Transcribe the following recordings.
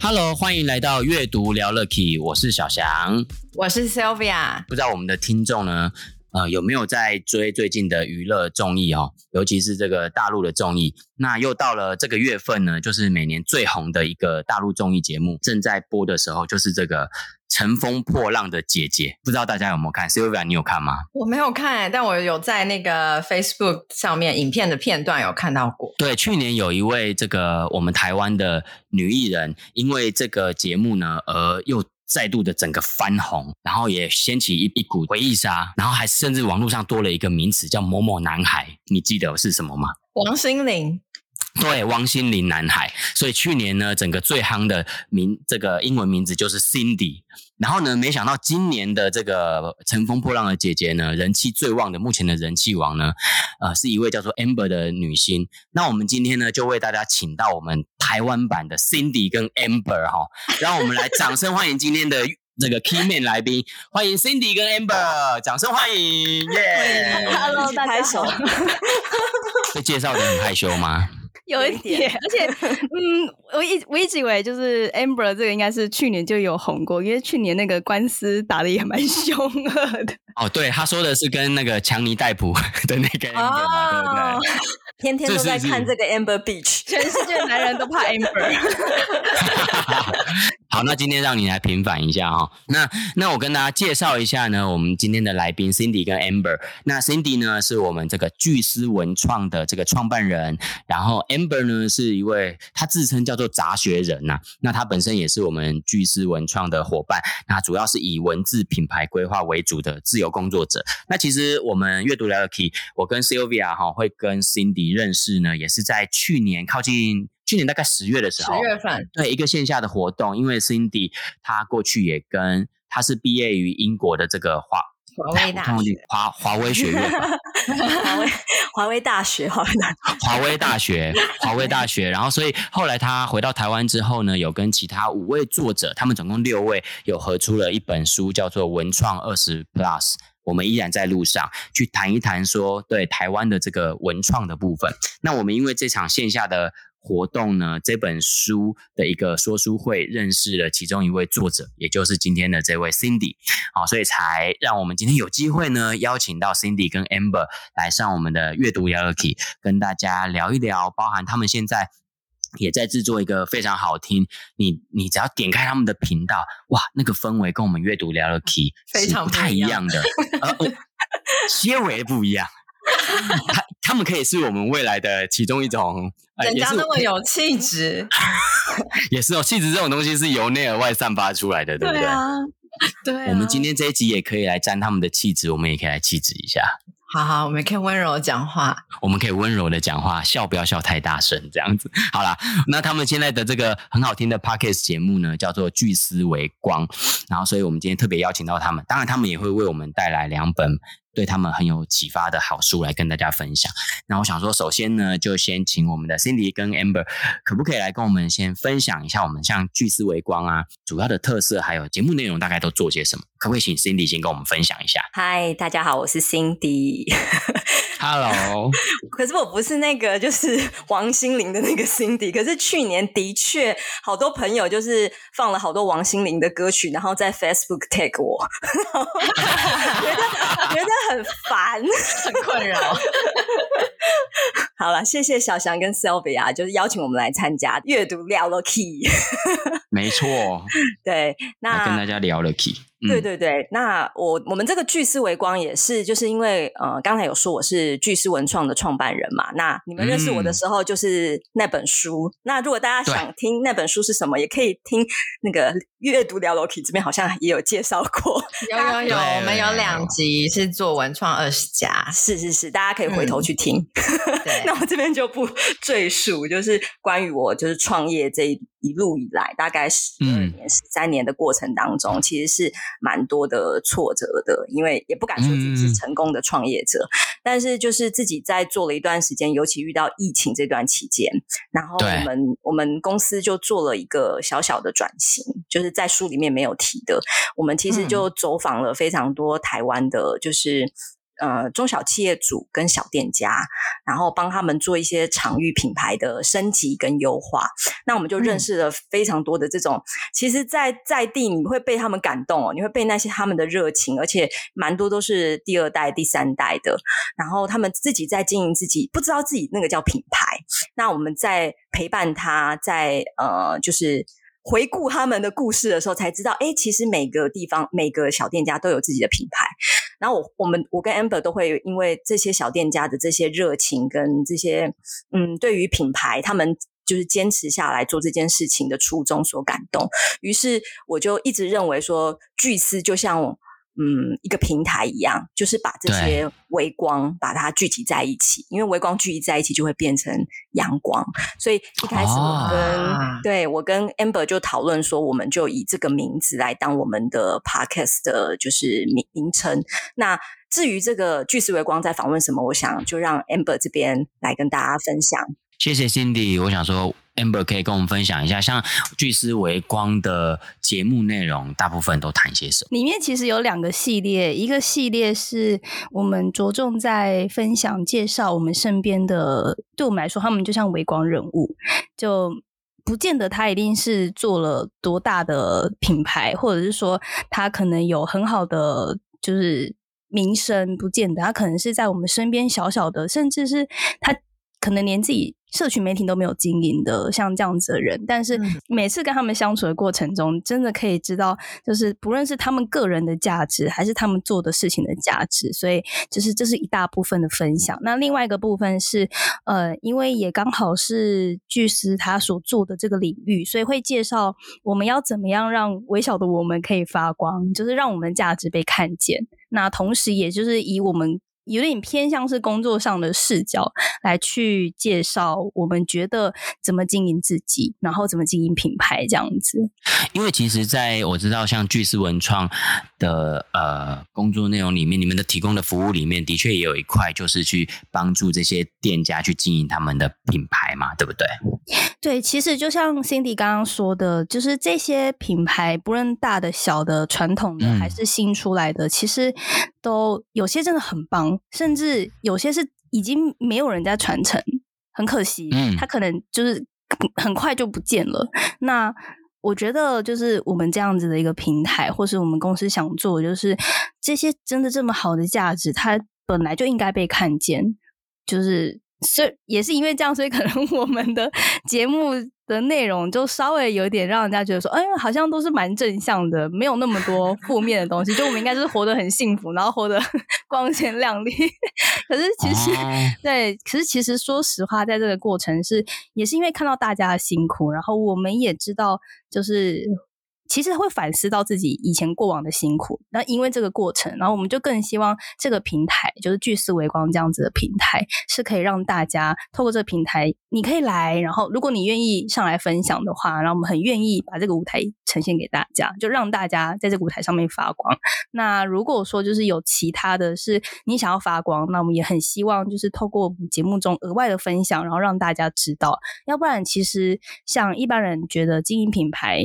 Hello，欢迎来到阅读聊了 Key，我是小翔，我是 Sylvia。不知道我们的听众呢，呃，有没有在追最近的娱乐综艺哦？尤其是这个大陆的综艺。那又到了这个月份呢，就是每年最红的一个大陆综艺节目正在播的时候，就是这个。乘风破浪的姐姐，不知道大家有没有看？Sylvia，你有看吗？我没有看，但我有在那个 Facebook 上面影片的片段有看到过。对，去年有一位这个我们台湾的女艺人，因为这个节目呢，而又再度的整个翻红，然后也掀起一一股回忆杀，然后还甚至网络上多了一个名词叫“某某男孩”，你记得是什么吗？王心凌。对，汪心凌男孩，所以去年呢，整个最夯的名这个英文名字就是 Cindy。然后呢，没想到今年的这个乘风破浪的姐姐呢，人气最旺的，目前的人气王呢，呃，是一位叫做 Amber 的女星。那我们今天呢，就为大家请到我们台湾版的 Cindy 跟 Amber 哈、哦，让我们来掌声欢迎今天的这个 Key Man 来宾，欢迎 Cindy 跟 Amber，掌声欢迎，耶、yeah!！Hello，大家好。被介绍的很害羞吗？有一点，而且，嗯，我一我一直以为就是 Amber 这个应该是去年就有红过，因为去年那个官司打的也蛮 凶恶的。哦，对，他说的是跟那个强尼戴普 的那个 Amber 嘛，对不对？哦，天天都在看这个 Amber Beach，全世界男人都怕 Amber。好，那今天让你来平反一下哈、哦。那那我跟大家介绍一下呢，我们今天的来宾 Cindy 跟 Amber。那 Cindy 呢是我们这个巨狮文创的这个创办人，然后 Amber 呢是一位他自称叫做杂学人呐、那他本身也是我们巨狮文创的伙伴，那主要是以文字品牌规划为主的自由工作者。那其实我们阅读聊了 Key，我跟 Sylvia 哈会跟 Cindy 认识呢，也是在去年靠近。去年大概十月的时候，十月份，对一个线下的活动，因为 Cindy 她过去也跟她是毕业于英国的这个华华威大学华华威学院，华威华威大学，华威大华威 大学华威大学，然后所以后来她回到台湾之后呢，有跟其他五位作者，他们总共六位，有合出了一本书，叫做《文创二十 Plus》，我们依然在路上去谈一谈说对台湾的这个文创的部分。那我们因为这场线下的。活动呢，这本书的一个说书会认识了其中一位作者，也就是今天的这位 Cindy，好，所以才让我们今天有机会呢，邀请到 Cindy 跟 Amber 来上我们的阅读聊聊 Key，跟大家聊一聊，包含他们现在也在制作一个非常好听，你你只要点开他们的频道，哇，那个氛围跟我们阅读聊了 Key 非常不太一样的，呃，些微不一样。他他们可以是我们未来的其中一种，人家那么有气质，也是哦，气质这种东西是由内而外散发出来的，对不对？对啊，对啊。我们今天这一集也可以来沾他们的气质，我们也可以来气质一下。好好，我们可以温柔讲话，我们可以温柔的讲话，笑不要笑太大声，这样子。好啦，那他们现在的这个很好听的 Podcast 节目呢，叫做《巨思为光》，然后，所以我们今天特别邀请到他们，当然他们也会为我们带来两本。对他们很有启发的好书来跟大家分享。那我想说，首先呢，就先请我们的 Cindy 跟 Amber，可不可以来跟我们先分享一下我们像巨思维光啊，主要的特色还有节目内容大概都做些什么？可不可以请 Cindy 先跟我们分享一下？嗨，大家好，我是 Cindy。Hello，可是我不是那个就是 王心凌的那个 Cindy，可是去年的确好多朋友就是放了好多王心凌的歌曲，然后在 Facebook tag 我，觉得觉得很烦，很困扰。好了，谢谢小翔跟 Sylvia，就是邀请我们来参加阅读聊了 Key。没错，对，那跟大家聊了 Key。对对对，那我我们这个巨狮微光也是，就是因为呃，刚才有说我是巨狮文创的创办人嘛。那你们认识我的时候，就是那本书。嗯、那如果大家想听那本书是什么，也可以听那个阅读聊了 Key 这边好像也有介绍过。有有有，我们有两集是做文创二十家，是是是，大家可以回头去听。嗯、那我这边就不赘述，就是关于我就是创业这一一路以来，大概十二年、十三、嗯、年的过程当中，其实是蛮多的挫折的，因为也不敢说自己是成功的创业者，嗯、但是就是自己在做了一段时间，尤其遇到疫情这段期间，然后我们我们公司就做了一个小小的转型，就是在书里面没有提的，我们其实就走访了非常多台湾的，就是。呃，中小企业主跟小店家，然后帮他们做一些场域品牌的升级跟优化。那我们就认识了非常多的这种，嗯、其实在，在在地你会被他们感动哦，你会被那些他们的热情，而且蛮多都是第二代、第三代的。然后他们自己在经营自己，不知道自己那个叫品牌。那我们在陪伴他，在呃，就是。回顾他们的故事的时候，才知道，哎，其实每个地方、每个小店家都有自己的品牌。然后我、我们、我跟 Amber 都会因为这些小店家的这些热情跟这些，嗯，对于品牌，他们就是坚持下来做这件事情的初衷所感动。于是我就一直认为说，巨狮就像。嗯，一个平台一样，就是把这些微光把它聚集在一起，因为微光聚集在一起就会变成阳光。所以一开始我跟、哦、对我跟 Amber 就讨论说，我们就以这个名字来当我们的 Podcast 的就是名名称。那至于这个巨石微光在访问什么，我想就让 Amber 这边来跟大家分享。谢谢 Cindy，我想说。Amber 可以跟我们分享一下，像巨狮微光的节目内容，大部分都谈些什么？里面其实有两个系列，一个系列是我们着重在分享、介绍我们身边的，对我们来说，他们就像微光人物，就不见得他一定是做了多大的品牌，或者是说他可能有很好的就是名声，不见得他可能是在我们身边小小的，甚至是他可能连自己。社群媒体都没有经营的，像这样子的人，但是每次跟他们相处的过程中，真的可以知道，就是不论是他们个人的价值，还是他们做的事情的价值，所以就是这是一大部分的分享。那另外一个部分是，呃，因为也刚好是巨狮他所做的这个领域，所以会介绍我们要怎么样让微小的我们可以发光，就是让我们的价值被看见。那同时，也就是以我们。有点偏向是工作上的视角来去介绍，我们觉得怎么经营自己，然后怎么经营品牌这样子。因为其实在我知道，像巨思文创的呃工作内容里面，你们的提供的服务里面，的确也有一块就是去帮助这些店家去经营他们的品牌嘛，对不对？对，其实就像 Cindy 刚刚说的，就是这些品牌，不论大的、小的、传统的还是新出来的，嗯、其实都有些真的很棒。甚至有些是已经没有人在传承，很可惜，嗯，他可能就是很快就不见了。那我觉得，就是我们这样子的一个平台，或是我们公司想做，就是这些真的这么好的价值，它本来就应该被看见。就是是也是因为这样，所以可能我们的节目。的内容就稍微有点让人家觉得说，哎，好像都是蛮正向的，没有那么多负面的东西。就我们应该就是活得很幸福，然后活得 光鲜亮丽。可是其实，对，可是其实说实话，在这个过程是也是因为看到大家的辛苦，然后我们也知道就是。其实会反思到自己以前过往的辛苦，那因为这个过程，然后我们就更希望这个平台，就是聚思微光这样子的平台，是可以让大家透过这个平台，你可以来，然后如果你愿意上来分享的话，然后我们很愿意把这个舞台呈现给大家，就让大家在这个舞台上面发光。那如果说就是有其他的是你想要发光，那我们也很希望就是透过节目中额外的分享，然后让大家知道，要不然其实像一般人觉得经营品牌。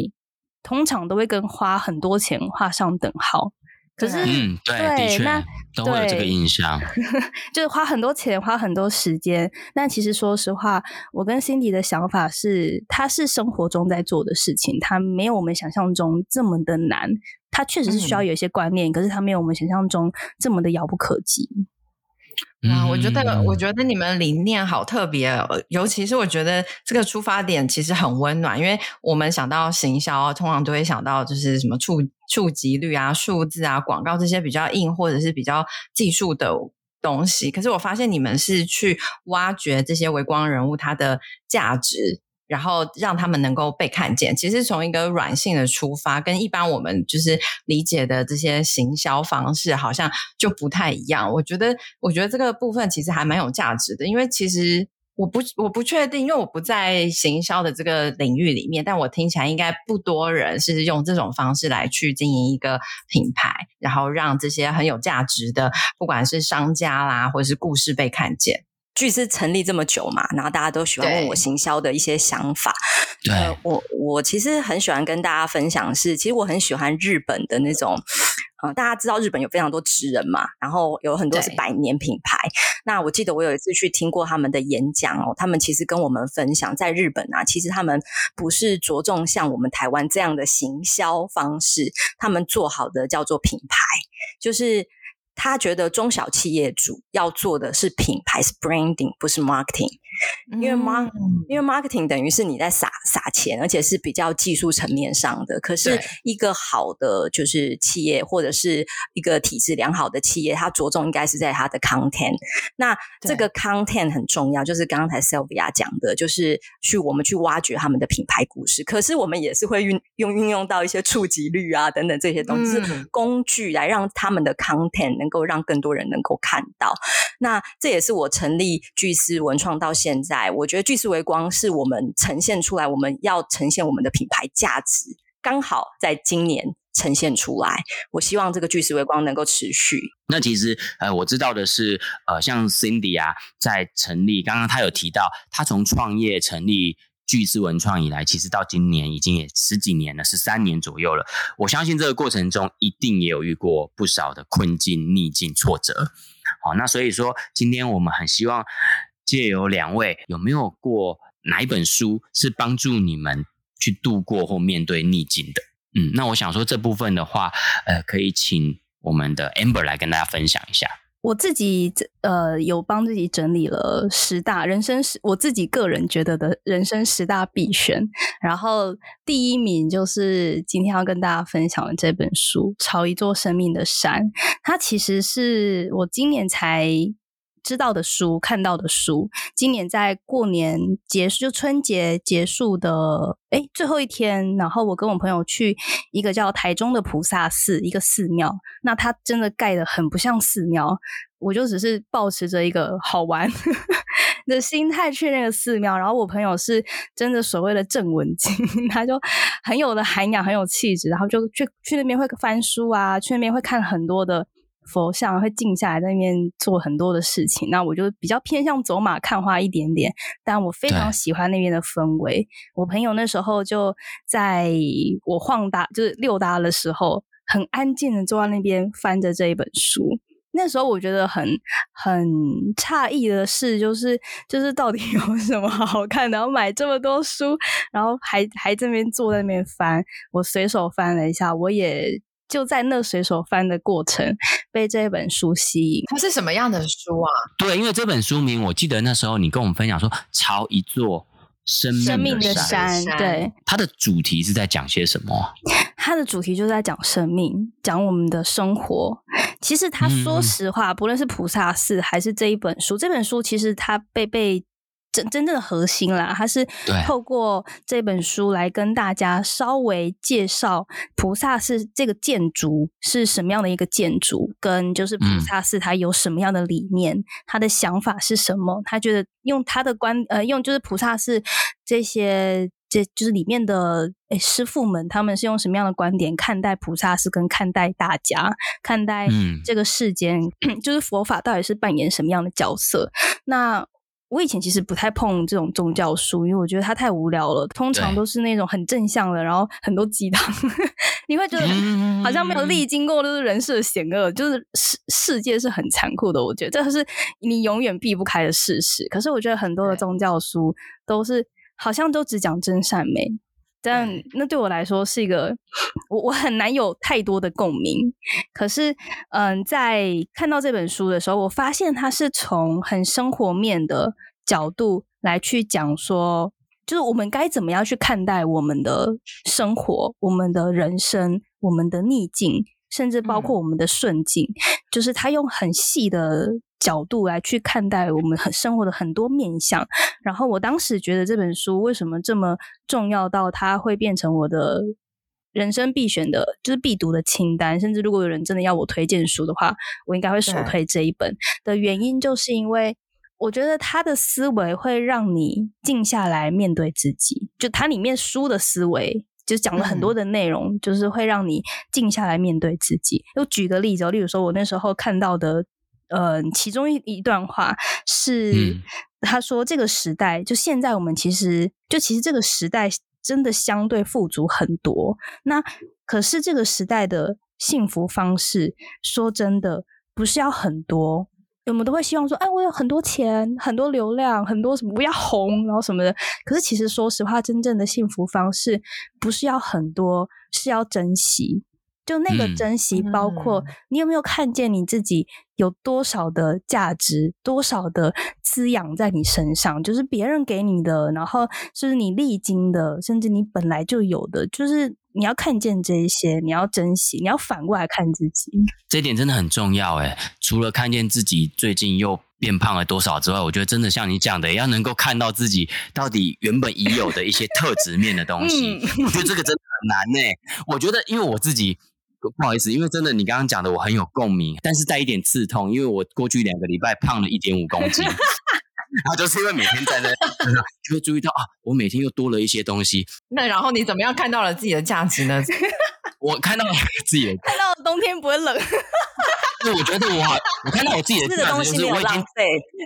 通常都会跟花很多钱画上等号，可是，嗯，对，对的确，那都会有这个印象，就是花很多钱，花很多时间。但其实说实话，我跟 Cindy 的想法是，它是生活中在做的事情，它没有我们想象中这么的难。它确实是需要有一些观念，嗯、可是它没有我们想象中这么的遥不可及。啊，我觉得，我觉得你们理念好特别，尤其是我觉得这个出发点其实很温暖，因为我们想到行销，通常都会想到就是什么触触及率啊、数字啊、广告这些比较硬或者是比较技术的东西。可是我发现你们是去挖掘这些微光人物他的价值。然后让他们能够被看见，其实从一个软性的出发，跟一般我们就是理解的这些行销方式好像就不太一样。我觉得，我觉得这个部分其实还蛮有价值的，因为其实我不我不确定，因为我不在行销的这个领域里面，但我听起来应该不多人是用这种方式来去经营一个品牌，然后让这些很有价值的，不管是商家啦，或者是故事被看见。聚思成立这么久嘛，然后大家都喜欢问我行销的一些想法。对，呃、我我其实很喜欢跟大家分享的是，其实我很喜欢日本的那种，呃，大家知道日本有非常多职人嘛，然后有很多是百年品牌。那我记得我有一次去听过他们的演讲哦，他们其实跟我们分享，在日本啊，其实他们不是着重像我们台湾这样的行销方式，他们做好的叫做品牌，就是。他觉得中小企业主要做的是品牌，是 branding，不是 marketing。因为 mark，因为 marketing 等于是你在撒撒钱，而且是比较技术层面上的。可是一个好的就是企业，或者是一个体制良好的企业，它着重应该是在它的 content。那这个 content 很重要，就是刚才 Sylvia 讲的，就是去我们去挖掘他们的品牌故事。可是我们也是会运用运用到一些触及率啊等等这些东西，嗯、是工具来让他们的 content 能够让更多人能够看到。那这也是我成立巨思文创到现在，我觉得巨石微光是我们呈现出来，我们要呈现我们的品牌价值，刚好在今年呈现出来。我希望这个巨石微光能够持续。那其实呃，我知道的是，呃，像 Cindy 啊，在成立，刚刚他有提到，他从创业成立巨石文创以来，其实到今年已经也十几年了，十三年左右了。我相信这个过程中一定也有遇过不少的困境、逆境、挫折。好，那所以说，今天我们很希望。借由两位，有没有过哪一本书是帮助你们去度过或面对逆境的？嗯，那我想说这部分的话，呃，可以请我们的 Amber 来跟大家分享一下。我自己呃有帮自己整理了十大人生十，我自己个人觉得的人生十大必选，然后第一名就是今天要跟大家分享的这本书《朝一座生命的山》，它其实是我今年才。知道的书，看到的书。今年在过年结束，就春节结束的诶最后一天，然后我跟我朋友去一个叫台中的菩萨寺，一个寺庙。那它真的盖得很不像寺庙，我就只是抱持着一个好玩 的心态去那个寺庙。然后我朋友是真的所谓的正文经，他就很有的涵养，很有气质，然后就去去那边会翻书啊，去那边会看很多的。佛像会静下来在那边做很多的事情，那我就比较偏向走马看花一点点，但我非常喜欢那边的氛围。我朋友那时候就在我晃达就是溜达的时候，很安静的坐在那边翻着这一本书。那时候我觉得很很诧异的是，就是就是到底 有什么好看的，然后买这么多书，然后还还这边坐在那边翻。我随手翻了一下，我也。就在那随手翻的过程，被这本书吸引。它是什么样的书啊？对，因为这本书名，我记得那时候你跟我们分享说，朝一座生命的山。生命的山，对。它的主题是在讲些什么？它的主题就是在讲生命，讲我们的生活。其实他说实话，嗯、不论是菩萨寺还是这一本书，这本书其实它被被。真真正的核心啦，它是透过这本书来跟大家稍微介绍菩萨寺这个建筑是什么样的一个建筑，跟就是菩萨寺它有什么样的理念，嗯、他的想法是什么？他觉得用他的观呃，用就是菩萨寺这些这就是里面的诶师傅们，他们是用什么样的观点看待菩萨寺，跟看待大家，看待这个世间，嗯、就是佛法到底是扮演什么样的角色？那。我以前其实不太碰这种宗教书，因为我觉得它太无聊了。通常都是那种很正向的，然后很多鸡汤，你会觉得好像没有历经过就是人世的险恶，就是世世界是很残酷的。我觉得这是你永远避不开的事实。可是我觉得很多的宗教书都是好像都只讲真善美，但那对我来说是一个我我很难有太多的共鸣。可是嗯，在看到这本书的时候，我发现它是从很生活面的。角度来去讲说，就是我们该怎么样去看待我们的生活、我们的人生、我们的逆境，甚至包括我们的顺境。嗯、就是他用很细的角度来去看待我们很生活的很多面向。然后我当时觉得这本书为什么这么重要到它会变成我的人生必选的，就是必读的清单。甚至如果有人真的要我推荐书的话，我应该会首推这一本。的原因就是因为。我觉得他的思维会让你静下来面对自己。就它里面书的思维，就讲了很多的内容，嗯、就是会让你静下来面对自己。又举个例子，例如说，我那时候看到的，呃，其中一一段话是、嗯、他说：“这个时代，就现在我们其实就其实这个时代真的相对富足很多。那可是这个时代的幸福方式，说真的，不是要很多。”我们都会希望说，哎，我有很多钱，很多流量，很多什么，不要红，然后什么的。可是其实说实话，真正的幸福方式不是要很多，是要珍惜。就那个珍惜，嗯、包括你有没有看见你自己有多少的价值，多少的滋养在你身上，就是别人给你的，然后是你历经的，甚至你本来就有的，就是。你要看见这一些，你要珍惜，你要反过来看自己。这一点真的很重要诶。除了看见自己最近又变胖了多少之外，我觉得真的像你讲的，要能够看到自己到底原本已有的一些特质面的东西。嗯、我觉得这个真的很难诶。我觉得，因为我自己不好意思，因为真的你刚刚讲的我很有共鸣，但是带一点刺痛，因为我过去两个礼拜胖了一点五公斤。然后就是因为每天在那，就会注意到啊，我每天又多了一些东西。那然后你怎么样看到了自己的价值呢？我看到了自己的，看到了冬天不会冷。就我觉得我，我看到我自己的价值，就是我已经，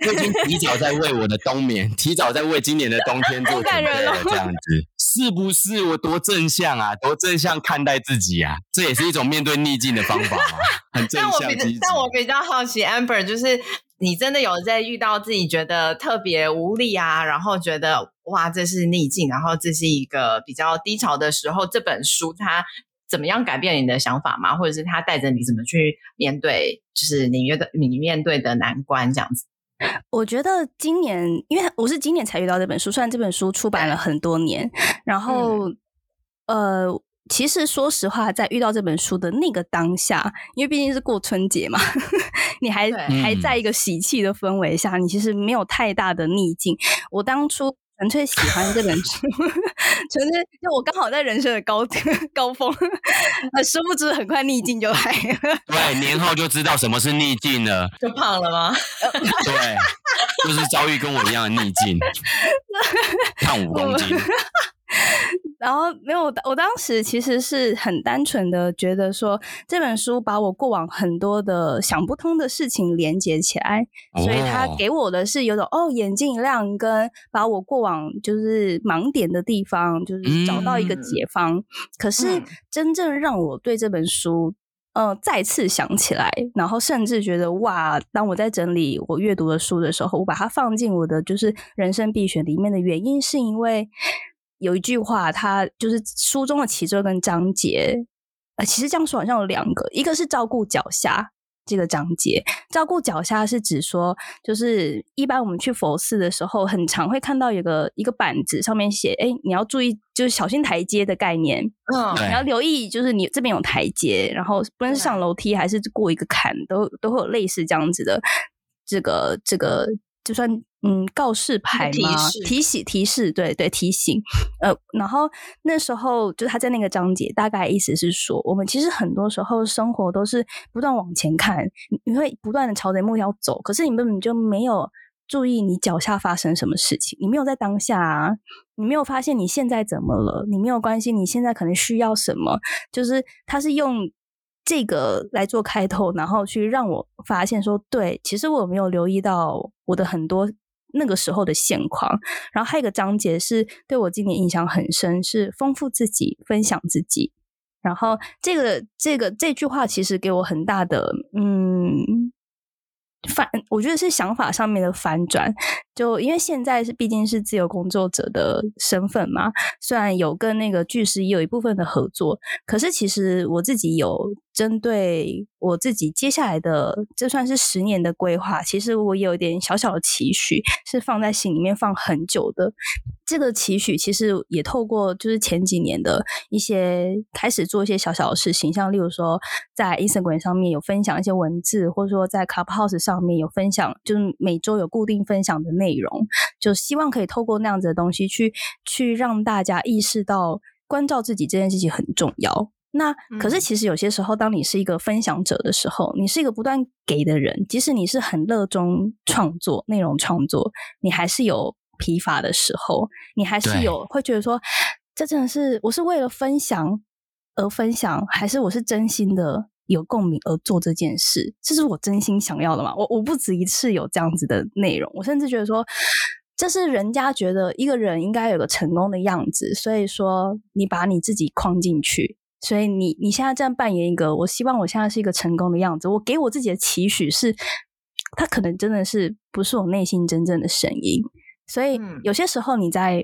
我已经提早在为我的冬眠，提早在为今年的冬天做准备了。这样子是不是我多正向啊？多正向看待自己啊？这也是一种面对逆境的方法嘛？很正向。但我比较，但我比较好奇，Amber 就是。你真的有在遇到自己觉得特别无力啊，然后觉得哇，这是逆境，然后这是一个比较低潮的时候，这本书它怎么样改变你的想法吗？或者是它带着你怎么去面对，就是你觉得你面对的难关这样子？我觉得今年，因为我是今年才遇到这本书，虽然这本书出版了很多年，然后、嗯、呃。其实，说实话，在遇到这本书的那个当下，因为毕竟是过春节嘛，你还还在一个喜气的氛围下，你其实没有太大的逆境。我当初纯粹喜欢这本书，纯粹就我刚好在人生的高 高峰，呃，殊不知很快逆境就来了。对，年后就知道什么是逆境了。就胖了吗？对，就是遭遇跟我一样的逆境，胖五公斤。然后没有，我当时其实是很单纯的觉得说，这本书把我过往很多的想不通的事情连接起来，哦、所以他给我的是有种哦，眼睛一亮，跟把我过往就是盲点的地方，就是找到一个解方。嗯、可是真正让我对这本书，呃，再次想起来，然后甚至觉得哇，当我在整理我阅读的书的时候，我把它放进我的就是人生必选里面的原因，是因为。有一句话，它就是书中的其中一个章节，呃，其实这样说好像有两个，一个是照顾脚下这个章节，照顾脚下是指说，就是一般我们去佛寺的时候，很常会看到有个一个板子上面写，哎，你要注意，就是小心台阶的概念，嗯，你要留意，就是你这边有台阶，然后不论是上楼梯还是过一个坎，都都会有类似这样子的这个这个。就算嗯，告示牌吗？提示提醒提示，对对提醒。呃，然后那时候就他在那个章节，大概意思是说，我们其实很多时候生活都是不断往前看，你会不断的朝着目标走，可是你根本就没有注意你脚下发生什么事情，你没有在当下啊，你没有发现你现在怎么了，你没有关心你现在可能需要什么，就是他是用。这个来做开头，然后去让我发现说，对，其实我没有留意到我的很多那个时候的现况。然后还有一个章节是对我今年印象很深，是丰富自己，分享自己。然后这个这个这句话其实给我很大的嗯。反，我觉得是想法上面的反转。就因为现在是毕竟是自由工作者的身份嘛，虽然有跟那个巨石也有一部分的合作，可是其实我自己有针对我自己接下来的，这算是十年的规划。其实我有点小小的期许，是放在心里面放很久的。这个期许其实也透过就是前几年的一些开始做一些小小的事情，像例如说在 Instagram 上面有分享一些文字，或者说在 Clubhouse 上面有分享，就是每周有固定分享的内容，就希望可以透过那样子的东西去去让大家意识到关照自己这件事情很重要。那可是其实有些时候，当你是一个分享者的时候，你是一个不断给的人，即使你是很热衷创作内容创作，你还是有疲乏的时候，你还是有会觉得说，这真的是我是为了分享而分享，还是我是真心的有共鸣而做这件事？这是我真心想要的吗？我我不止一次有这样子的内容，我甚至觉得说。这是人家觉得一个人应该有个成功的样子，所以说你把你自己框进去，所以你你现在这样扮演一个，我希望我现在是一个成功的样子，我给我自己的期许是，他可能真的是不是我内心真正的声音，所以有些时候你在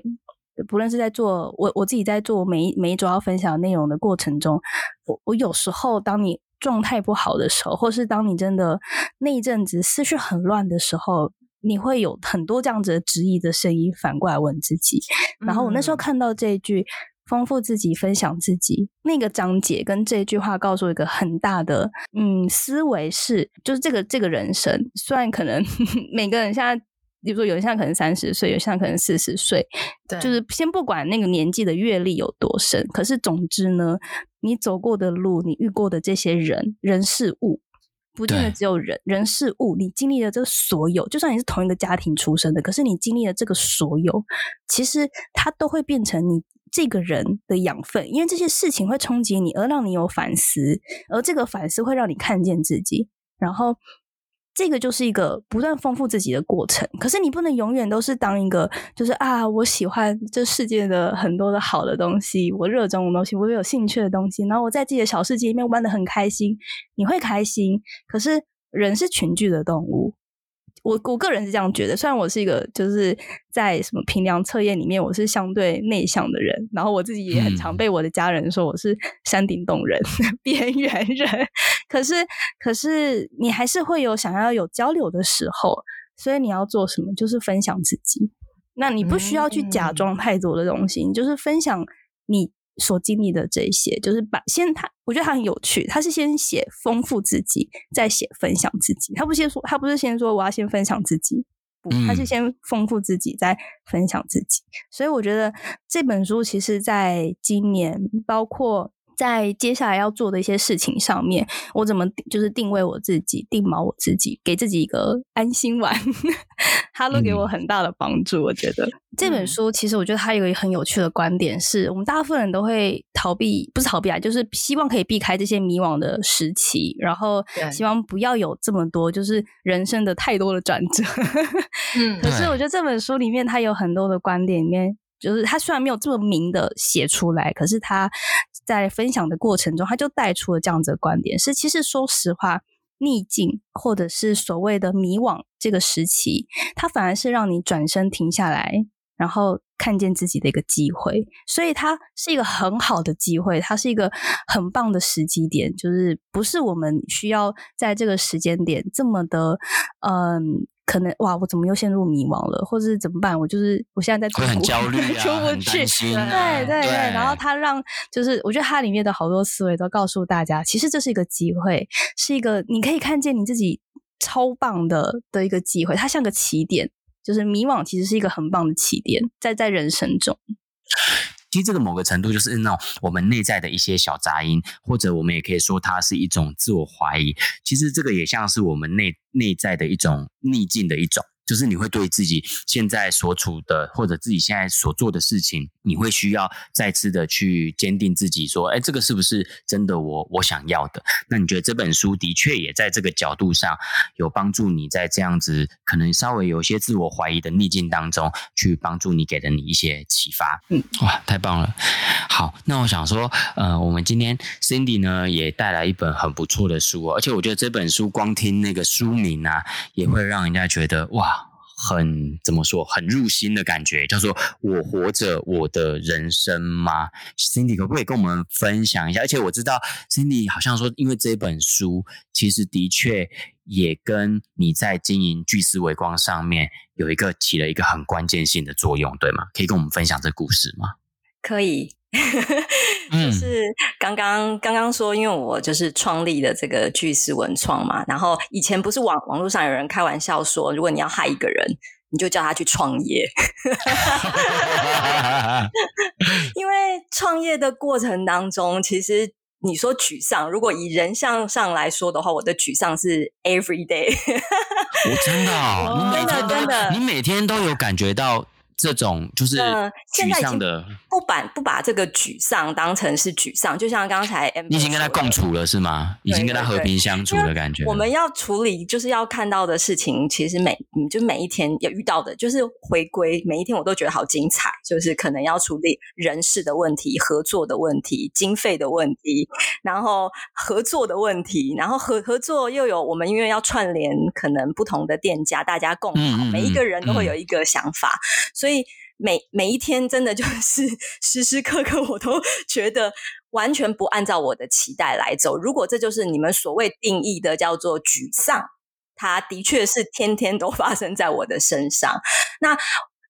不论是在做我我自己在做每一每一周要分享内容的过程中，我我有时候当你状态不好的时候，或是当你真的那一阵子思绪很乱的时候。你会有很多这样子的质疑的声音反过来问自己，然后我那时候看到这一句“丰富自己，分享自己”那个章节跟这句话，告诉我一个很大的嗯思维是，就是这个这个人生，虽然可能 每个人现在，比如说有人现在可能三十岁，有些人可能四十岁，对，就是先不管那个年纪的阅历有多深，可是总之呢，你走过的路，你遇过的这些人人事物。不见得只有人人事物，你经历了这个所有，就算你是同一个家庭出生的，可是你经历了这个所有，其实它都会变成你这个人的养分，因为这些事情会冲击你，而让你有反思，而这个反思会让你看见自己，然后。这个就是一个不断丰富自己的过程，可是你不能永远都是当一个，就是啊，我喜欢这世界的很多的好的东西，我热衷的东西，我有兴趣的东西，然后我在自己的小世界里面玩的很开心。你会开心，可是人是群居的动物。我我个人是这样觉得，虽然我是一个就是在什么评量测验里面，我是相对内向的人，然后我自己也很常被我的家人说我是山顶洞人、嗯、边缘人，可是可是你还是会有想要有交流的时候，所以你要做什么？就是分享自己。那你不需要去假装太多的东西，嗯、你就是分享你。所经历的这些，就是把先他，我觉得他很有趣。他是先写丰富自己，再写分享自己。他不先说，他不是先说我要先分享自己，不，他是先丰富自己，再分享自己。所以我觉得这本书其实在今年，包括。在接下来要做的一些事情上面，我怎么就是定位我自己，定锚我自己，给自己一个安心丸，它都给我很大的帮助。我觉得、嗯、这本书其实，我觉得它有一个很有趣的观点是，我们大部分人都会逃避，不是逃避啊，就是希望可以避开这些迷惘的时期，然后希望不要有这么多，就是人生的太多的转折。嗯，可是我觉得这本书里面，它有很多的观点里面。就是他虽然没有这么明的写出来，可是他在分享的过程中，他就带出了这样子的观点：是其实说实话，逆境或者是所谓的迷惘这个时期，它反而是让你转身停下来，然后看见自己的一个机会。所以它是一个很好的机会，它是一个很棒的时机点，就是不是我们需要在这个时间点这么的，嗯。可能哇，我怎么又陷入迷茫了，或者是怎么办？我就是我现在在很焦虑、啊，出不去。对对对，然后他让就是，我觉得他里面的好多思维都告诉大家，其实这是一个机会，是一个你可以看见你自己超棒的的一个机会。它像个起点，就是迷惘其实是一个很棒的起点，在在人生中。其实这个某个程度就是那种我们内在的一些小杂音，或者我们也可以说它是一种自我怀疑。其实这个也像是我们内内在的一种逆境的一种。就是你会对自己现在所处的，或者自己现在所做的事情，你会需要再次的去坚定自己，说，哎，这个是不是真的我我想要的？那你觉得这本书的确也在这个角度上有帮助你在这样子可能稍微有些自我怀疑的逆境当中，去帮助你，给了你一些启发。嗯，哇，太棒了！好，那我想说，呃，我们今天 Cindy 呢也带来一本很不错的书，哦而且我觉得这本书光听那个书名啊，也会让人家觉得哇。很怎么说，很入心的感觉，叫做“我活着我的人生吗？”Cindy 可不可以跟我们分享一下？而且我知道 Cindy 好像说，因为这本书其实的确也跟你在经营巨思维光上面有一个起了一个很关键性的作用，对吗？可以跟我们分享这故事吗？可以。就是刚刚刚刚说，因为我就是创立的这个巨思文创嘛，然后以前不是网网络上有人开玩笑说，如果你要害一个人，你就叫他去创业，因为创业的过程当中，其实你说沮丧，如果以人相上来说的话，我的沮丧是 every day。我真的、哦，你每天都真的，你每天都有感觉到。这种就是沮丧的，不把不把这个沮丧当成是沮丧，就像刚才 M，你已经跟他共处了是吗？已经跟他和平相处的感觉。我们要处理就是要看到的事情，其实每就每一天要遇到的，就是回归每一天，我都觉得好精彩。就是可能要处理人事的问题、合作的问题、经费的问题，然后合作的问题，然后合合作又有我们因为要串联可能不同的店家，大家共好，嗯嗯嗯每一个人都会有一个想法。所以每每一天真的就是 时时刻刻，我都觉得完全不按照我的期待来走。如果这就是你们所谓定义的叫做沮丧，它的确是天天都发生在我的身上。那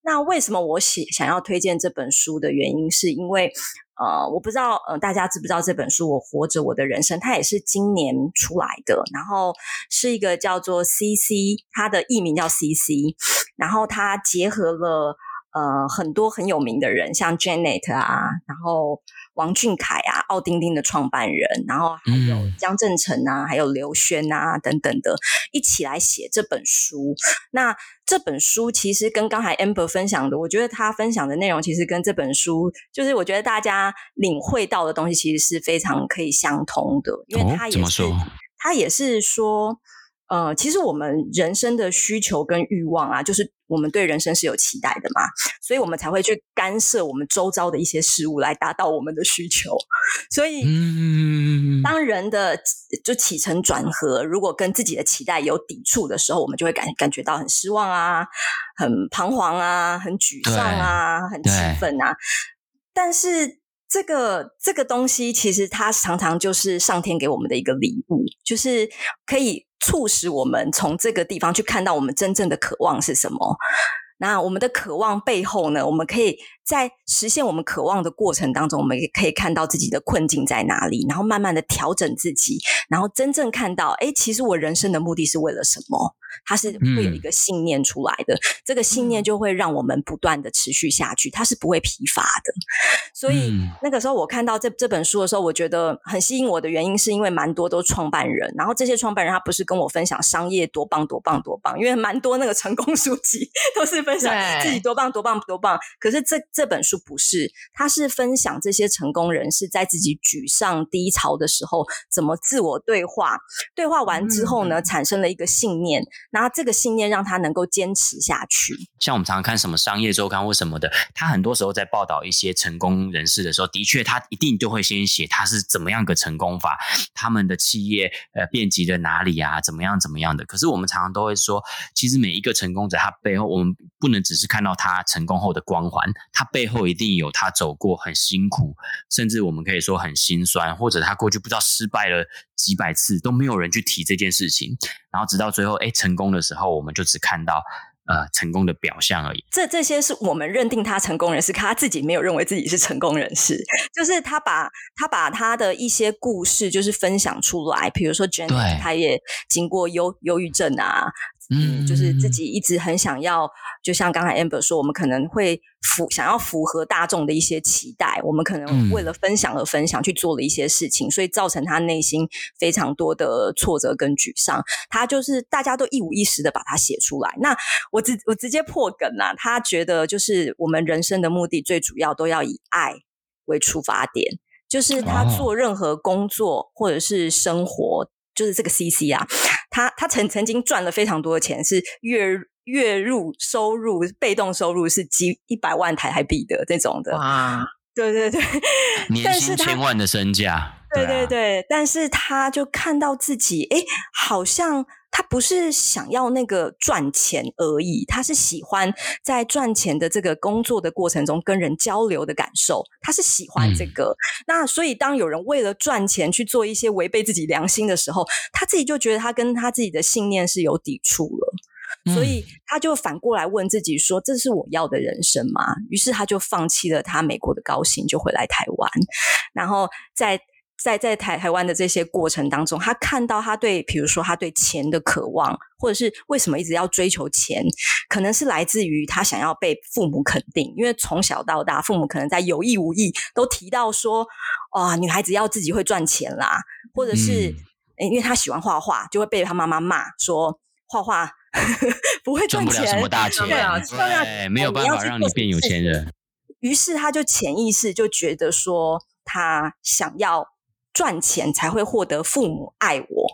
那为什么我写想要推荐这本书的原因，是因为呃，我不知道呃大家知不知道这本书《我活着我的人生》，它也是今年出来的，然后是一个叫做 CC，它的艺名叫 CC，然后它结合了。呃，很多很有名的人，像 Janet 啊，然后王俊凯啊，奥丁丁的创办人，然后还有江振成啊，还有刘轩啊等等的，一起来写这本书。那这本书其实跟刚才 Amber 分享的，我觉得他分享的内容其实跟这本书，就是我觉得大家领会到的东西，其实是非常可以相通的，因为他也是，哦，他也是说。呃，其实我们人生的需求跟欲望啊，就是我们对人生是有期待的嘛，所以我们才会去干涉我们周遭的一些事物来达到我们的需求。所以，当人的就起承转合，如果跟自己的期待有抵触的时候，我们就会感感觉到很失望啊，很彷徨啊，很沮丧啊，很气愤啊。但是，这个这个东西，其实它常常就是上天给我们的一个礼物，就是可以。促使我们从这个地方去看到我们真正的渴望是什么。那我们的渴望背后呢，我们可以在实现我们渴望的过程当中，我们也可以看到自己的困境在哪里，然后慢慢的调整自己，然后真正看到，哎，其实我人生的目的是为了什么？它是会有一个信念出来的，嗯、这个信念就会让我们不断的持续下去，它是不会疲乏的。所以、嗯、那个时候我看到这这本书的时候，我觉得很吸引我的原因，是因为蛮多都创办人，然后这些创办人他不是跟我分享商业多棒多棒多棒，因为蛮多那个成功书籍 都是分享自己多棒多棒多棒，可是这这本书不是，它是分享这些成功人士在自己沮丧低潮的时候怎么自我对话，对话完之后呢，嗯、产生了一个信念。然后这个信念让他能够坚持下去。像我们常常看什么商业周刊或什么的，他很多时候在报道一些成功人士的时候，的确他一定就会先写他是怎么样个成功法，他们的企业呃遍及了哪里啊，怎么样怎么样的。可是我们常常都会说，其实每一个成功者他背后，我们不能只是看到他成功后的光环，他背后一定有他走过很辛苦，甚至我们可以说很心酸，或者他过去不知道失败了几百次都没有人去提这件事情，然后直到最后哎成功。的时候，我们就只看到呃成功的表象而已。这这些是我们认定他成功人士，可他自己没有认为自己是成功人士。就是他把他把他的一些故事就是分享出来，比如说 Jenny，他也经过忧忧郁症啊。嗯，就是自己一直很想要，就像刚才 Amber 说，我们可能会符想要符合大众的一些期待，我们可能为了分享而分享去做了一些事情，所以造成他内心非常多的挫折跟沮丧。他就是大家都一五一十的把它写出来。那我直我直接破梗啊，他觉得就是我们人生的目的最主要都要以爱为出发点，就是他做任何工作或者是生活。就是这个 CC 啊，他他曾曾经赚了非常多的钱，是月月入收入被动收入是几一百万台币的这种的。哇，对对对，年薪千万的身价。对对对，但是他就看到自己，哎，好像。他不是想要那个赚钱而已，他是喜欢在赚钱的这个工作的过程中跟人交流的感受，他是喜欢这个。嗯、那所以，当有人为了赚钱去做一些违背自己良心的时候，他自己就觉得他跟他自己的信念是有抵触了，嗯、所以他就反过来问自己说：“这是我要的人生吗？”于是他就放弃了他美国的高薪，就回来台湾，然后在。在在台台湾的这些过程当中，他看到他对，比如说他对钱的渴望，或者是为什么一直要追求钱，可能是来自于他想要被父母肯定，因为从小到大，父母可能在有意无意都提到说，啊，女孩子要自己会赚钱啦，或者是，嗯，因为他喜欢画画，就会被他妈妈骂说画画 不会赚钱，赚不了什么大钱，对啊，对，没有办法让你变有钱人。于是他就潜意识就觉得说，他想要。赚钱才会获得父母爱我，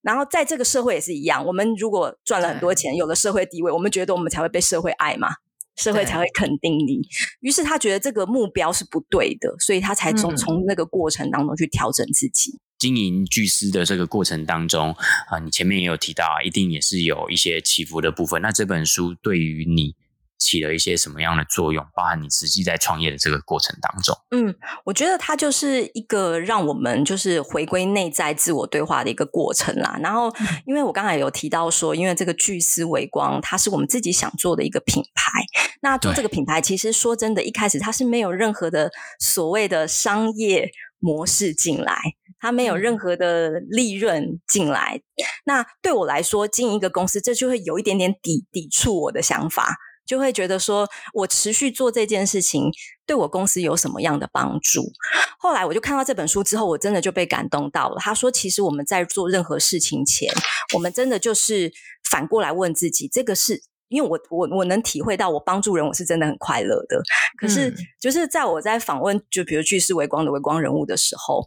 然后在这个社会也是一样。我们如果赚了很多钱，有了社会地位，我们觉得我们才会被社会爱嘛，社会才会肯定你。于是他觉得这个目标是不对的，所以他才从从那个过程当中去调整自己。经营巨师的这个过程当中啊，你前面也有提到啊，一定也是有一些起伏的部分。那这本书对于你，起了一些什么样的作用？包含你实际在创业的这个过程当中。嗯，我觉得它就是一个让我们就是回归内在自我对话的一个过程啦。然后，因为我刚才有提到说，因为这个聚思微光，它是我们自己想做的一个品牌。那做这个品牌，其实说真的，一开始它是没有任何的所谓的商业模式进来，它没有任何的利润进来。那对我来说，经营一个公司，这就会有一点点抵抵触我的想法。就会觉得说，我持续做这件事情对我公司有什么样的帮助？后来我就看到这本书之后，我真的就被感动到了。他说，其实我们在做任何事情前，我们真的就是反过来问自己，这个是因为我我我能体会到，我帮助人，我是真的很快乐的。可是，就是在我在访问，就比如巨狮微光的微光人物的时候。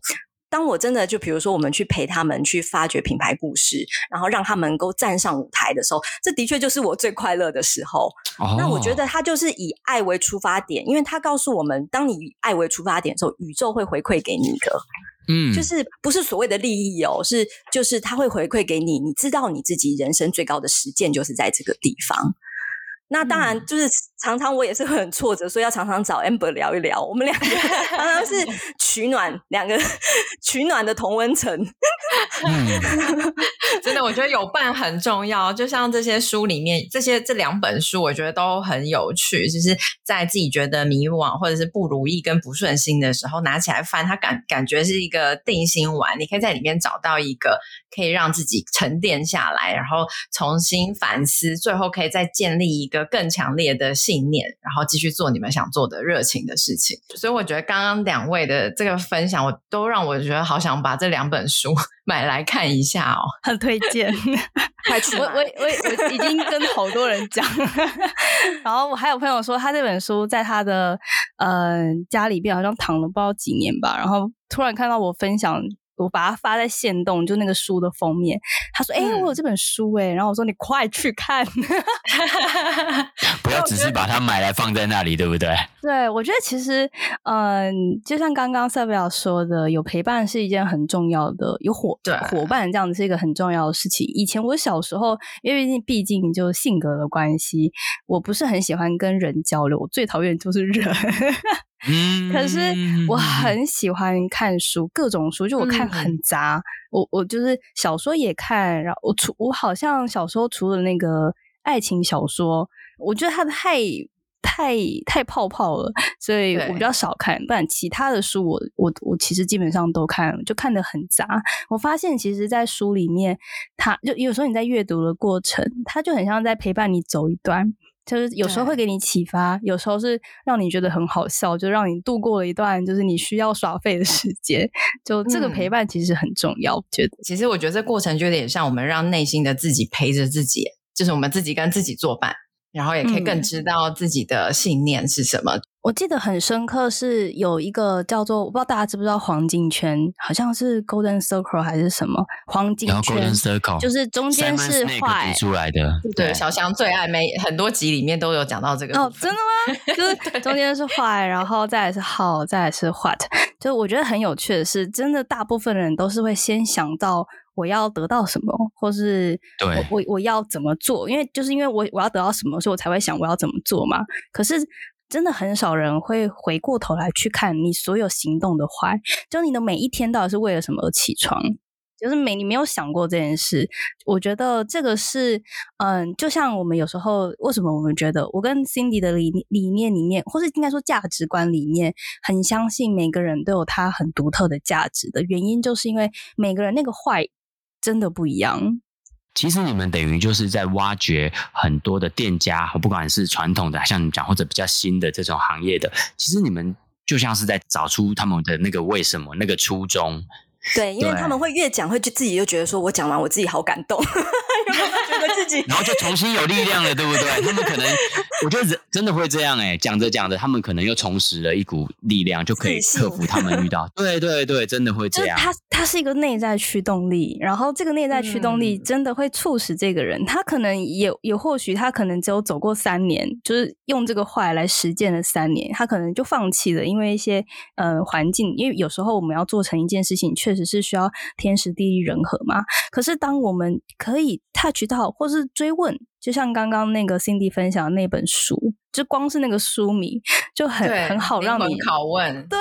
当我真的就比如说，我们去陪他们去发掘品牌故事，然后让他们能够站上舞台的时候，这的确就是我最快乐的时候。Oh. 那我觉得他就是以爱为出发点，因为他告诉我们，当你以爱为出发点的时候，宇宙会回馈给你的。嗯，就是不是所谓的利益哦，是就是他会回馈给你，你知道你自己人生最高的实践就是在这个地方。那当然，就是常常我也是很挫折，所以要常常找 Amber 聊一聊。我们两个 常常是取暖，两个 取暖的同温层。真的，我觉得有伴很重要。就像这些书里面，这些这两本书，我觉得都很有趣。就是在自己觉得迷惘或者是不如意跟不顺心的时候，拿起来翻，它感感觉是一个定心丸。你可以在里面找到一个可以让自己沉淀下来，然后重新反思，最后可以再建立一个。更强烈的信念，然后继续做你们想做的热情的事情。所以我觉得刚刚两位的这个分享，我都让我觉得好想把这两本书 买来看一下哦，很推荐。我我我我已经跟好多人讲，然后我还有朋友说他这本书在他的呃家里边好像躺了不知道几年吧，然后突然看到我分享。我把它发在线动，就那个书的封面。他说：“哎、欸，我有这本书哎。”然后我说：“你快去看，不要只是把它买来放在那里，对不对？” 对，我觉得其实，嗯，就像刚刚塞维尔说的，有陪伴是一件很重要的，有伙对伙伴这样子是一个很重要的事情。以前我小时候，因为毕竟就性格的关系，我不是很喜欢跟人交流，我最讨厌就是人。嗯，可是我很喜欢看书，各种书，就我看很杂。嗯、我我就是小说也看，然后我除我好像小时候除了那个爱情小说，我觉得它太太太泡泡了，所以我比较少看。不然其他的书我，我我我其实基本上都看，就看得很杂。我发现其实，在书里面，它就有时候你在阅读的过程，它就很像在陪伴你走一段。就是有时候会给你启发，有时候是让你觉得很好笑，就让你度过了一段就是你需要耍废的时间。就这个陪伴其实很重要，我觉得。其实我觉得这过程就有点像我们让内心的自己陪着自己，就是我们自己跟自己作伴。然后也可以更知道自己的信念是什么。嗯、我记得很深刻，是有一个叫做我不知道大家知不知道黄金圈，好像是 Golden Circle 还是什么黄金圈，Golden Circle 就是中间是坏出来的。对，对小翔最爱，每很多集里面都有讲到这个。哦，真的吗？就是中间是坏，然后再来是好，再来是 what。就我觉得很有趣的是，真的大部分人都是会先想到。我要得到什么，或是我对我我要怎么做？因为就是因为我我要得到什么，所以我才会想我要怎么做嘛。可是真的很少人会回过头来去看你所有行动的坏，就你的每一天到底是为了什么而起床？就是没你没有想过这件事。我觉得这个是，嗯，就像我们有时候为什么我们觉得我跟 Cindy 的理理念里面，或是应该说价值观里面，很相信每个人都有他很独特的价值的原因，就是因为每个人那个坏真的不一样。其实你们等于就是在挖掘很多的店家，不管是传统的，像你讲，或者比较新的这种行业的，其实你们就像是在找出他们的那个为什么，那个初衷。对，因为他们会越讲，会就自己就觉得说，我讲完我自己好感动，有没有觉得自己，然后就重新有力量了，对不对？他们可能，我觉得人真的会这样哎，讲着讲着，他们可能又重拾了一股力量，就可以克服他们遇到。对对对，真的会这样。它它是一个内在驱动力，然后这个内在驱动力真的会促使这个人，嗯、他可能也也或许他可能只有走过三年，就是用这个坏来实践了三年，他可能就放弃了，因为一些呃环境，因为有时候我们要做成一件事情，确确实是需要天时地利人和嘛。可是当我们可以 touch 到或是追问，就像刚刚那个 Cindy 分享的那本书，就光是那个书名就很很好让你拷问。对。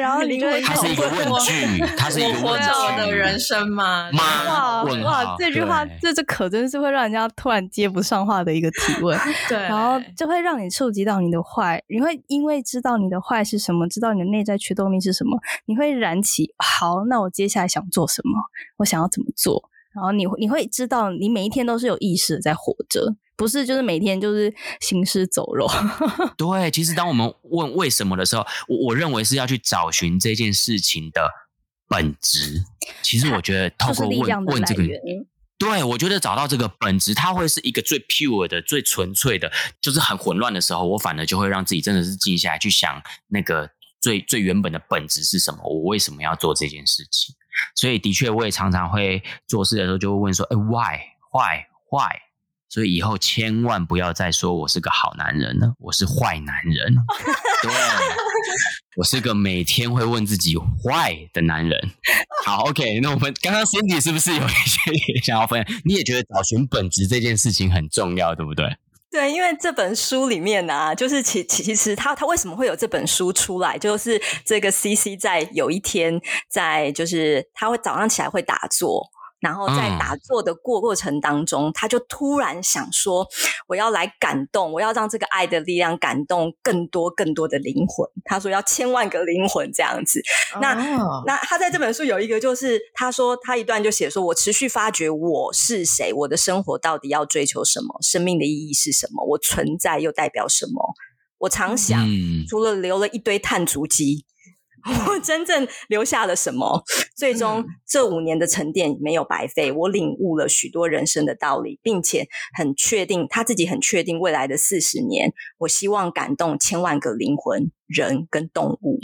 然后 你就会它是一个问句，它是一个活着的人生吗？哇哇，这句话这这可真是会让人家突然接不上话的一个提问。对，然后就会让你触及到你的坏，你会因为知道你的坏是什么，知道你的内在驱动力是什么，你会燃起好，那我接下来想做什么？我想要怎么做？然后你你会知道，你每一天都是有意识的在活着。不是，就是每天就是行尸走肉。对，其实当我们问为什么的时候，我我认为是要去找寻这件事情的本质。其实我觉得透过问问这个，对，我觉得找到这个本质，它会是一个最 pure 的、最纯粹的。就是很混乱的时候，我反而就会让自己真的是静下来去想那个最最原本的本质是什么，我为什么要做这件事情。所以的确，我也常常会做事的时候就会问说：“哎，why，why，why？” 所以以后千万不要再说我是个好男人了，我是坏男人。对，我是个每天会问自己 why 的男人。好，OK，那我们刚刚 Cindy 是不是有一些想要分享？你也觉得找寻本质这件事情很重要，对不对？对，因为这本书里面呢、啊，就是其其实他他为什么会有这本书出来？就是这个 CC 在有一天在就是他会早上起来会打坐。然后在打坐的过过程当中，嗯，他就突然想说：“我要来感动，我要让这个爱的力量感动更多更多的灵魂。”他说要千万个灵魂这样子。哦，那那他在这本书有一个，就是他说他一段就写说：“我持续发掘我是谁，我的生活到底要追求什么，生命的意义是什么，我存在又代表什么？我常想，嗯，除了留了一堆碳足迹。”我真正留下了什么？最终这五年的沉淀没有白费，我领悟了许多人生的道理，并且很确定他自己很确定未来的四十年，我希望感动千万个灵魂、人跟动物，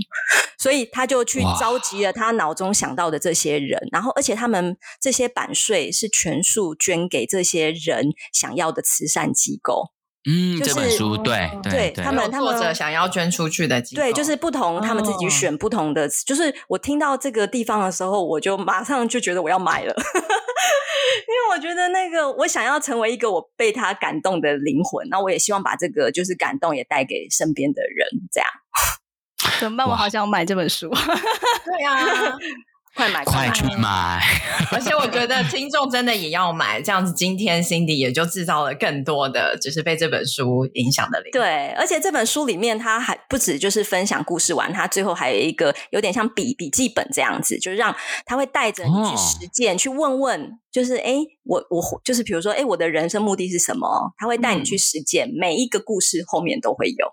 所以他就去召集了他脑中想到的这些人，然后而且他们这些版税是全数捐给这些人想要的慈善机构。嗯，就是、这本书对对，对他们他们作者想要捐出去的，对，就是不同，他们自己选不同的。哦、就是我听到这个地方的时候，我就马上就觉得我要买了，因为我觉得那个我想要成为一个我被他感动的灵魂，那我也希望把这个就是感动也带给身边的人，这样 怎么办？我好想买这本书，对呀、啊。快买，快去买！而且我觉得听众真的也要买，这样子今天 Cindy 也就制造了更多的，就是被这本书影响的灵。对，而且这本书里面，他还不止就是分享故事完，他最后还有一个有点像笔笔记本这样子，就是让他会带着你去实践，哦、去问问，就是哎，我我就是比如说，哎，我的人生目的是什么？他会带你去实践，嗯、每一个故事后面都会有。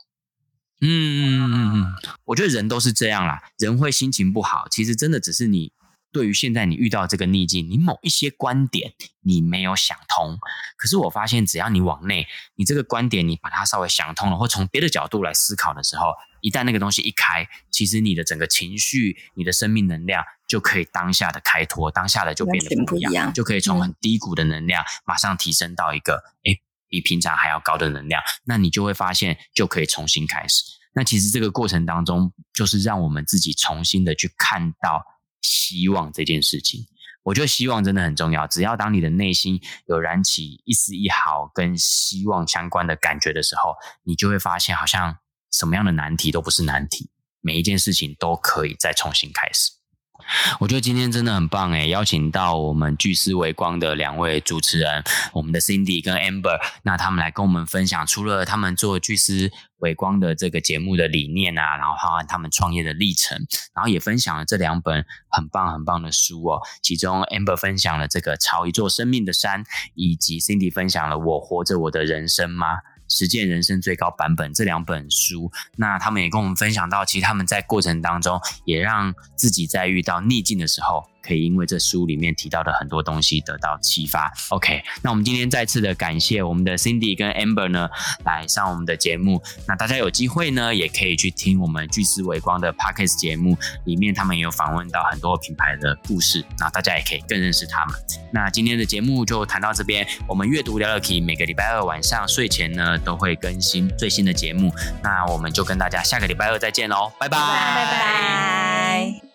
嗯嗯嗯嗯。嗯，我觉得人都是这样啦，人会心情不好，其实真的只是你对于现在你遇到这个逆境，你某一些观点你没有想通。可是我发现，只要你往内，你这个观点你把它稍微想通了，或从别的角度来思考的时候，一旦那个东西一开，其实你的整个情绪、你的生命能量就可以当下的开脱，当下的就变得不一样，一样就可以从很低谷的能量马上提升到一个诶比平常还要高的能量，那你就会发现就可以重新开始。那其实这个过程当中，就是让我们自己重新的去看到希望这件事情。我觉得希望真的很重要。只要当你的内心有燃起一丝一毫跟希望相关的感觉的时候，你就会发现，好像什么样的难题都不是难题，每一件事情都可以再重新开始。我觉得今天真的很棒诶，邀请到我们聚思微光的两位主持人，我们的 Cindy 跟 Amber，那他们来跟我们分享，除了他们做聚思微光的这个节目的理念啊，然后包含他们创业的历程，然后也分享了这两本很棒很棒的书哦。其中 Amber 分享了这个《朝一座生命的山》，以及 Cindy 分享了《我活着我的人生吗？实践人生最高版本》这两本书。那他们也跟我们分享到，其实他们在过程当中也让自己在遇到逆境的时候。可以因为这书里面提到的很多东西得到启发。OK，那我们今天再次的感谢我们的 Cindy 跟 Amber 呢来上我们的节目。那大家有机会呢也可以去听我们聚思微光的 Podcast 节目，里面他们也有访问到很多品牌的故事，那大家也可以更认识他们。那今天的节目就谈到这边，我们阅读聊聊 K 每个礼拜二晚上睡前呢都会更新最新的节目。那我们就跟大家下个礼拜二再见喽，拜拜，拜拜。